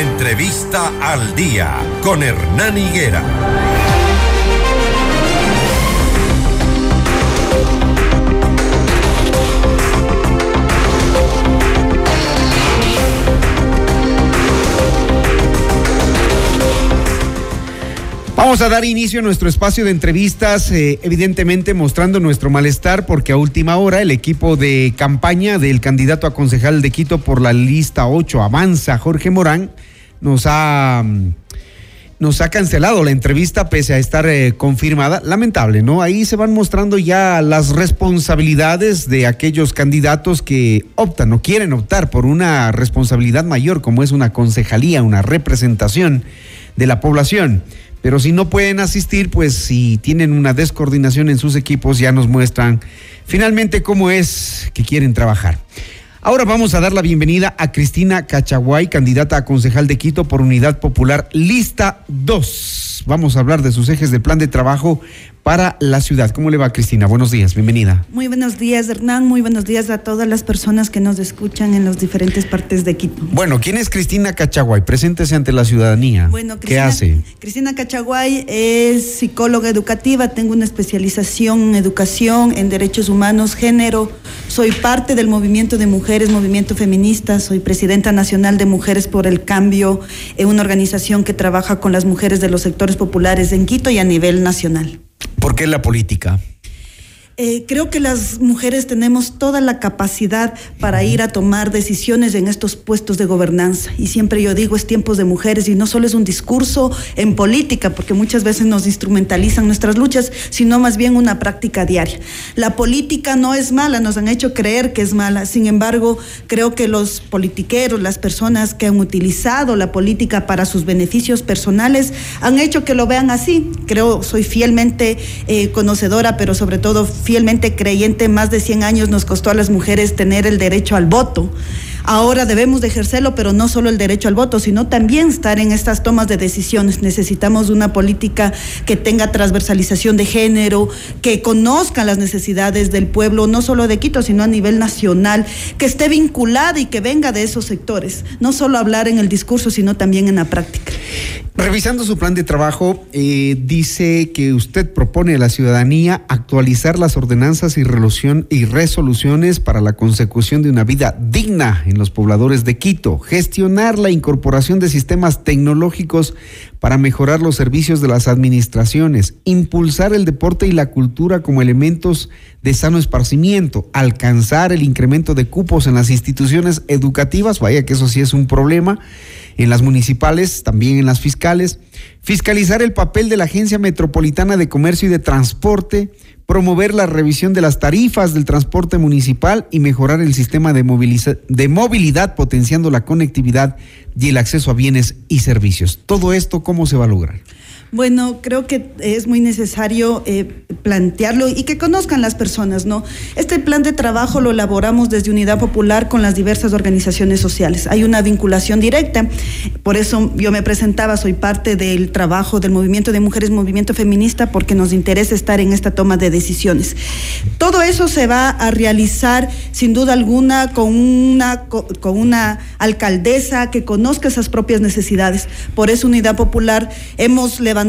Entrevista al día con Hernán Higuera. Vamos a dar inicio a nuestro espacio de entrevistas, eh, evidentemente mostrando nuestro malestar porque a última hora el equipo de campaña del candidato a concejal de Quito por la lista 8, Avanza, Jorge Morán, nos ha, nos ha cancelado la entrevista pese a estar eh, confirmada. Lamentable, ¿no? Ahí se van mostrando ya las responsabilidades de aquellos candidatos que optan o quieren optar por una responsabilidad mayor como es una concejalía, una representación de la población. Pero si no pueden asistir, pues si tienen una descoordinación en sus equipos, ya nos muestran finalmente cómo es que quieren trabajar. Ahora vamos a dar la bienvenida a Cristina Cachaguay, candidata a concejal de Quito por Unidad Popular, lista 2. Vamos a hablar de sus ejes de plan de trabajo para la ciudad. ¿Cómo le va, Cristina? Buenos días, bienvenida. Muy buenos días, Hernán. Muy buenos días a todas las personas que nos escuchan en las diferentes partes de Quito. Bueno, ¿quién es Cristina Cachaguay? Preséntese ante la ciudadanía. Bueno, ¿Qué hace? Cristina Cachaguay es psicóloga educativa, tengo una especialización en educación, en derechos humanos, género. Soy parte del movimiento de mujeres, movimiento feminista. Soy presidenta nacional de Mujeres por el Cambio, una organización que trabaja con las mujeres de los sectores populares en Quito y a nivel nacional. ¿Por qué la política? Eh, creo que las mujeres tenemos toda la capacidad para ir a tomar decisiones en estos puestos de gobernanza. Y siempre yo digo, es tiempos de mujeres y no solo es un discurso en política, porque muchas veces nos instrumentalizan nuestras luchas, sino más bien una práctica diaria. La política no es mala, nos han hecho creer que es mala. Sin embargo, creo que los politiqueros, las personas que han utilizado la política para sus beneficios personales, han hecho que lo vean así. Creo, soy fielmente eh, conocedora, pero sobre todo fielmente creyente, más de 100 años nos costó a las mujeres tener el derecho al voto. Ahora debemos de ejercerlo, pero no solo el derecho al voto, sino también estar en estas tomas de decisiones. Necesitamos una política que tenga transversalización de género, que conozca las necesidades del pueblo, no solo de Quito, sino a nivel nacional, que esté vinculada y que venga de esos sectores. No solo hablar en el discurso, sino también en la práctica. Revisando su plan de trabajo, eh, dice que usted propone a la ciudadanía actualizar las ordenanzas y, y resoluciones para la consecución de una vida digna en los pobladores de Quito, gestionar la incorporación de sistemas tecnológicos para mejorar los servicios de las administraciones, impulsar el deporte y la cultura como elementos de sano esparcimiento, alcanzar el incremento de cupos en las instituciones educativas, vaya que eso sí es un problema, en las municipales, también en las fiscales, fiscalizar el papel de la Agencia Metropolitana de Comercio y de Transporte, promover la revisión de las tarifas del transporte municipal y mejorar el sistema de, de, movilidad potenciando la conectividad y el acceso a bienes y servicios. Todo esto, ¿cómo se va a lograr? Bueno, creo que es muy necesario eh, plantearlo y que conozcan las personas, ¿no? Este plan de trabajo lo elaboramos desde Unidad Popular con las diversas organizaciones sociales. Hay una vinculación directa, por eso yo me presentaba, soy parte del trabajo del movimiento de mujeres, movimiento feminista, porque nos interesa estar en esta toma de decisiones. Todo eso se va a realizar, sin duda alguna, con una, con una alcaldesa que conozca esas propias necesidades. Por eso Unidad Popular hemos levantado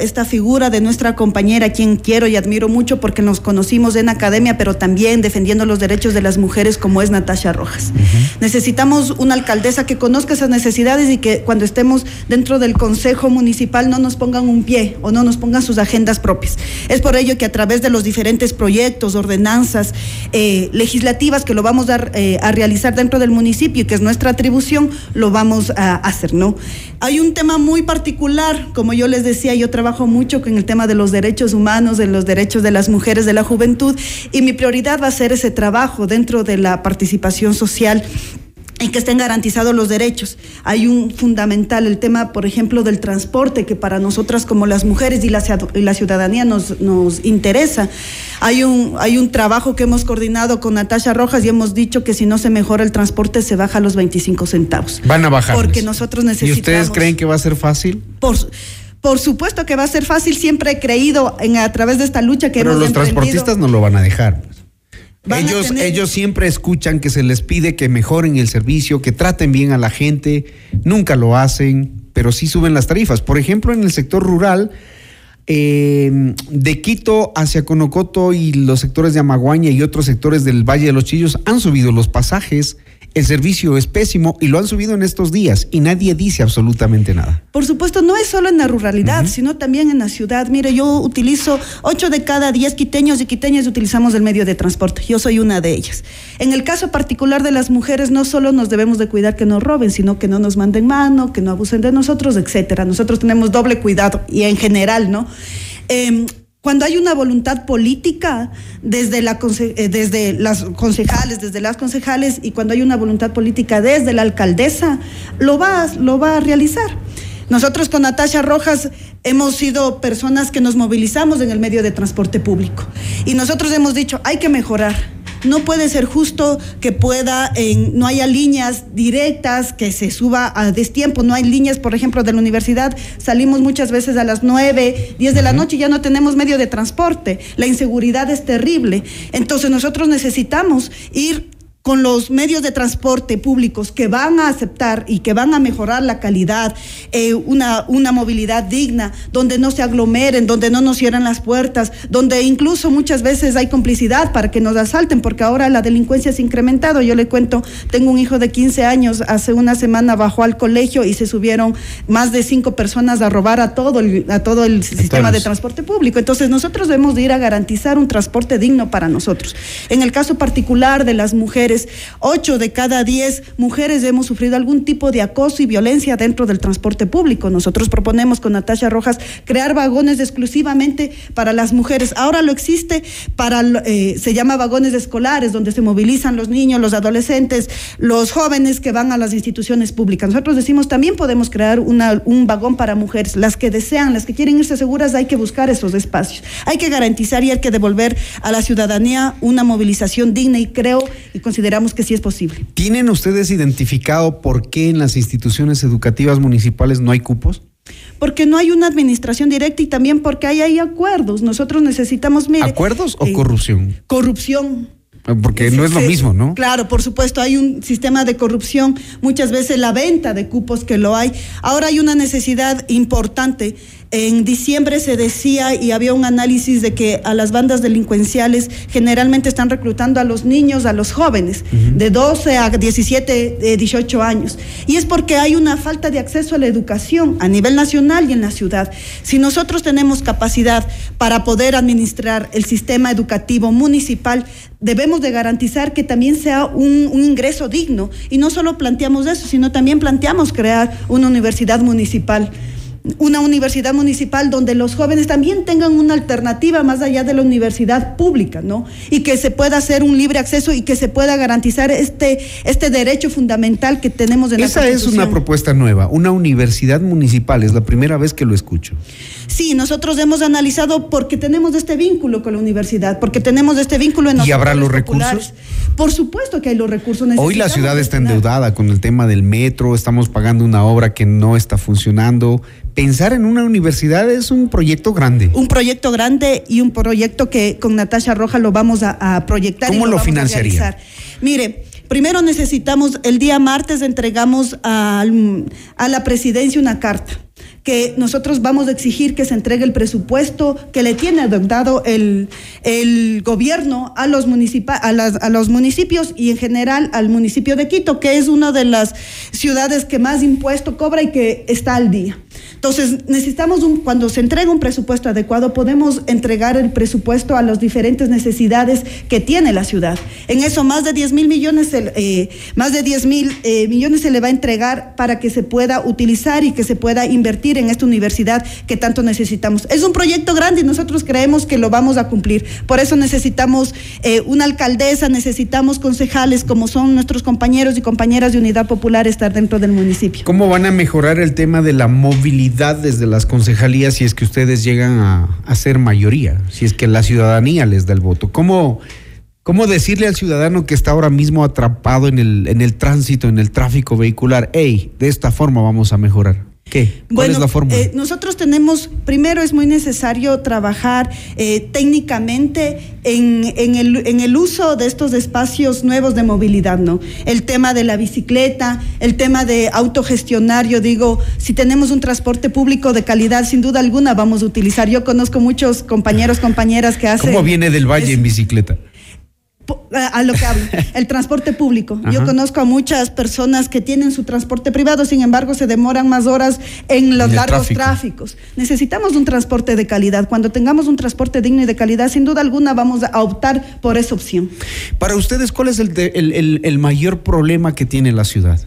esta figura de nuestra compañera, quien quiero y admiro mucho porque nos conocimos en academia, pero también defendiendo los derechos de las mujeres, como es Natasha Rojas. Necesitamos una alcaldesa que conozca esas necesidades y que cuando estemos dentro del Consejo Municipal no nos pongan un pie o no nos pongan sus agendas propias. Es por ello que a través de los diferentes proyectos, ordenanzas eh, legislativas que lo vamos a, eh, a realizar dentro del municipio y que es nuestra atribución, lo vamos a hacer, ¿no? Hay un tema muy particular, como yo les decía, decía, yo trabajo mucho con el tema de los derechos humanos, de los derechos de las mujeres, de la juventud, y mi prioridad va a ser ese trabajo dentro de la participación social y que estén garantizados los derechos. Hay un fundamental, el tema, por ejemplo, del transporte, que para nosotras como las mujeres y la, ciudadanía nos, nos interesa. Hay un, hay un trabajo que hemos coordinado con Natasha Rojas y hemos dicho que si no se mejora el transporte se baja a los 25 centavos. Van a bajar. Porque nosotros necesitamos... ¿Y ustedes creen que va a ser fácil? Por, por supuesto que va a ser fácil, siempre he creído en, a través de esta lucha que Pero los transportistas no lo van a dejar. ellos, ellos siempre escuchan que se les pide que mejoren el servicio, que traten bien a la gente, nunca lo hacen, pero sí suben las tarifas. Por ejemplo, en el sector rural, eh, de Quito hacia Conocoto y los sectores de Amaguaña y otros sectores del Valle de los Chillos han subido los pasajes el servicio es pésimo y lo han subido en estos días y nadie dice absolutamente nada. Por supuesto, no es solo en la ruralidad, sino también en la ciudad. Mire, yo utilizo ocho de cada diez quiteños y quiteñas utilizamos el medio de transporte. Yo soy una de ellas. En el caso particular de las mujeres, no solo nos debemos de cuidar que no roben, sino que no nos manden mano, que no abusen de nosotros, etcétera. Nosotros tenemos doble cuidado y en general, ¿no? Eh, cuando hay una voluntad política desde, la, eh, desde las concejales, desde las concejales, y cuando hay una voluntad política desde la alcaldesa, lo va, lo va a realizar. Nosotros con Natasha Rojas hemos sido personas que nos movilizamos en el medio de transporte público y nosotros hemos dicho, hay que mejorar no puede ser justo que pueda, no haya líneas directas, que se suba a destiempo, no hay líneas, por ejemplo, de la universidad, salimos muchas veces a las 9, 10 de la noche y ya no tenemos medio de transporte. La inseguridad es terrible. Entonces nosotros necesitamos ir con los medios de transporte públicos que van a aceptar y que van a mejorar la calidad, eh, una, una movilidad digna, donde no se aglomeren, donde no nos cierren las puertas, donde incluso muchas veces hay complicidad para que nos asalten, porque ahora la delincuencia se ha incrementado. Yo le cuento, tengo un hijo de 15 años, hace una semana bajó al colegio y se subieron más de cinco personas a robar a todo el, a todo el sistema de transporte público. Entonces nosotros debemos de ir a garantizar un transporte digno para nosotros. En el caso particular de las mujeres, Ocho de cada diez mujeres hemos sufrido algún tipo de acoso y violencia dentro del transporte público. Nosotros proponemos con Natasha Rojas crear vagones exclusivamente para las mujeres. Ahora lo existe para, eh, se llama vagones escolares, donde se movilizan los niños, los adolescentes, los jóvenes que van a las instituciones públicas. Nosotros decimos también podemos crear una, un vagón para mujeres. Las que desean, las que quieren irse seguras, hay que buscar esos espacios. Hay que garantizar y hay que devolver a la ciudadanía una movilización digna y creo y considero consideramos que sí es posible. ¿Tienen ustedes identificado por qué en las instituciones educativas municipales no hay cupos? Porque no hay una administración directa y también porque hay, hay acuerdos. Nosotros necesitamos... ¿Acuerdos o eh, corrupción? Corrupción. Ah, porque no es lo mismo, ¿no? Claro, por supuesto, hay un sistema de corrupción, muchas veces la venta de cupos que lo hay. Ahora hay una necesidad importante en diciembre se decía y había un análisis de que a las bandas delincuenciales generalmente están reclutando a los niños, a los jóvenes, de 12 a 17, 18 años. Y es porque hay una falta de acceso a la educación a nivel nacional y en la ciudad. Si nosotros tenemos capacidad para poder administrar el sistema educativo municipal, debemos de garantizar que también sea un, un ingreso digno. Y no solo planteamos eso, sino también planteamos crear una universidad municipal una universidad municipal donde los jóvenes también tengan una alternativa más allá de la universidad pública, ¿no? Y que se pueda hacer un libre acceso y que se pueda garantizar este, este derecho fundamental que tenemos en Esa la Esa es una propuesta nueva, una universidad municipal, es la primera vez que lo escucho. Sí, nosotros hemos analizado porque tenemos este vínculo con la universidad, porque tenemos este vínculo en ¿Y habrá los recursos? Por supuesto que hay los recursos necesarios. Hoy la ciudad está endeudada con el tema del metro, estamos pagando una obra que no está funcionando pensar en una universidad es un proyecto grande. Un proyecto grande y un proyecto que con Natasha Roja lo vamos a, proyectar. ¿Cómo lo, financiaría? Mire, primero necesitamos, el día martes entregamos a la presidencia una carta que nosotros vamos a exigir que se entregue el presupuesto que le tiene adoptado el, el gobierno a los, a, a los municipios y en general al municipio de Quito, que es una de las ciudades que más impuesto cobra y que está al día. Entonces, necesitamos, un, cuando se entrega un presupuesto adecuado, podemos entregar el presupuesto a las diferentes necesidades que tiene la ciudad. En eso, más de 10 mil millones, eh, más de 10 mil eh, millones se le va a entregar para que se pueda utilizar y que se pueda invertir en esta universidad que tanto necesitamos. Es un proyecto grande y nosotros creemos que lo vamos a cumplir. Por eso necesitamos eh, una alcaldesa, necesitamos concejales como son nuestros compañeros y compañeras de Unidad Popular estar dentro del municipio. ¿Cómo van a mejorar el tema de la movilidad? desde las concejalías si es que ustedes llegan a, ser mayoría, si es que la ciudadanía les da el voto? ¿Cómo, ¿Cómo decirle al ciudadano que está ahora mismo atrapado en el, en el tránsito, en el tráfico vehicular, hey, de esta forma vamos a mejorar? ¿Qué? ¿Cuál bueno, es la fórmula? eh, nosotros tenemos, primero es muy necesario trabajar eh, técnicamente en, en el, en el uso de estos espacios nuevos de movilidad, ¿no? El tema de la bicicleta, el tema de autogestionar, yo digo, si tenemos un transporte público de calidad, sin duda alguna vamos a utilizar. Yo conozco muchos compañeros, compañeras que hacen... ¿Cómo viene del valle es- en bicicleta? Po- A lo que hablo, el transporte público. Yo conozco a muchas personas que tienen su transporte privado, sin embargo, se demoran más horas en los En largos tráfico. tráficos. Necesitamos un transporte de calidad. Cuando tengamos un transporte digno y de calidad, sin duda alguna vamos a optar por esa opción. Para ustedes, ¿cuál es el, de- el- el- el mayor problema que tiene la ciudad?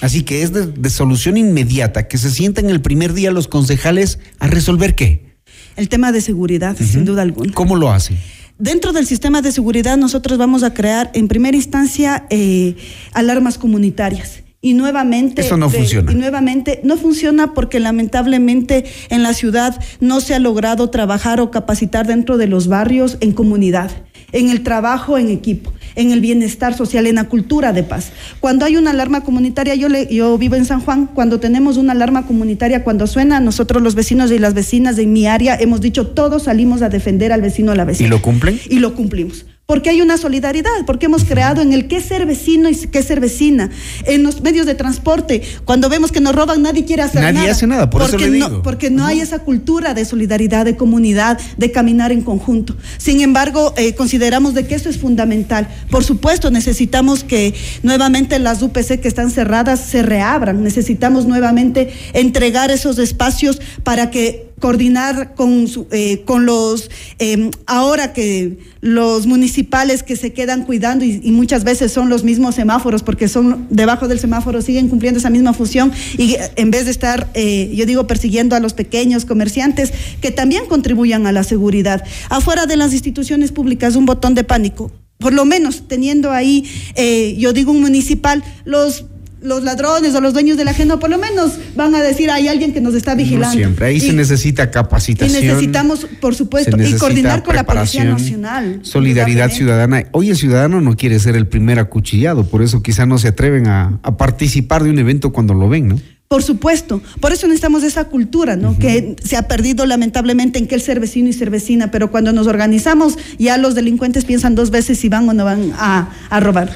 Así que es de, de solución inmediata, que se sientan el primer día los concejales a resolver qué. El tema de seguridad, sin duda alguna. ¿Cómo lo hacen? Dentro del sistema de seguridad nosotros vamos a crear en primera instancia eh, alarmas comunitarias. Y nuevamente, Eso no funciona. Y nuevamente no funciona porque lamentablemente en la ciudad no se ha logrado trabajar o capacitar dentro de los barrios en comunidad, en el trabajo en equipo, en el bienestar social, en la cultura de paz. Cuando hay una alarma comunitaria, yo, le, yo vivo en San Juan, cuando tenemos una alarma comunitaria, cuando suena, nosotros los vecinos y las vecinas de mi área hemos dicho, todos salimos a defender al vecino o a la vecina ¿Y lo cumplen? y lo cumplimos. Porque hay una solidaridad, porque hemos creado en el qué ser vecino y qué ser vecina. En los medios de transporte, cuando vemos que nos roban, nadie quiere hacer Nadie nada. hace nada, por eso porque le no, digo. porque no hay esa cultura de solidaridad, de comunidad, de caminar en conjunto. Sin embargo, eh, consideramos de que eso es fundamental. Por supuesto, necesitamos que nuevamente las UPC que están cerradas se reabran. Necesitamos nuevamente entregar esos espacios para que coordinar con, eh, con los, eh, ahora que los municipales que se quedan cuidando y, muchas veces son los mismos semáforos porque son debajo del semáforo, siguen cumpliendo esa misma función y en vez de estar, eh, yo digo, persiguiendo a los pequeños comerciantes que también contribuyan a la seguridad. Afuera de las instituciones públicas, un botón de pánico. Por lo menos teniendo ahí, eh, yo digo, un municipal, los los ladrones o los dueños de la ajeno, por lo menos van a decir hay alguien que nos está vigilando. No siempre. Ahí Y- se necesita y capacitación. necesitamos, por supuesto, y coordinar con la Policía Nacional. Solidaridad ciudadana. Hoy el ciudadano no quiere ser el primer acuchillado, por eso quizá no se atreven a, a participar de un evento cuando lo ven, ¿no? Por supuesto, por eso necesitamos esa cultura, ¿no? Que se ha perdido lamentablemente en que el ser vecino y ser vecina, pero cuando nos organizamos ya los delincuentes piensan dos veces si van o no van a, a robar.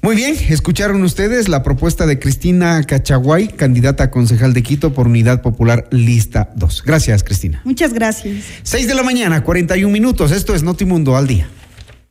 Muy bien, escucharon ustedes la propuesta de Cristina Cachaguay, candidata a concejal de Quito por Unidad Popular Lista 2. Gracias, Cristina. Muchas gracias. 6 de la mañana, 41 minutos. Esto es Notimundo al día.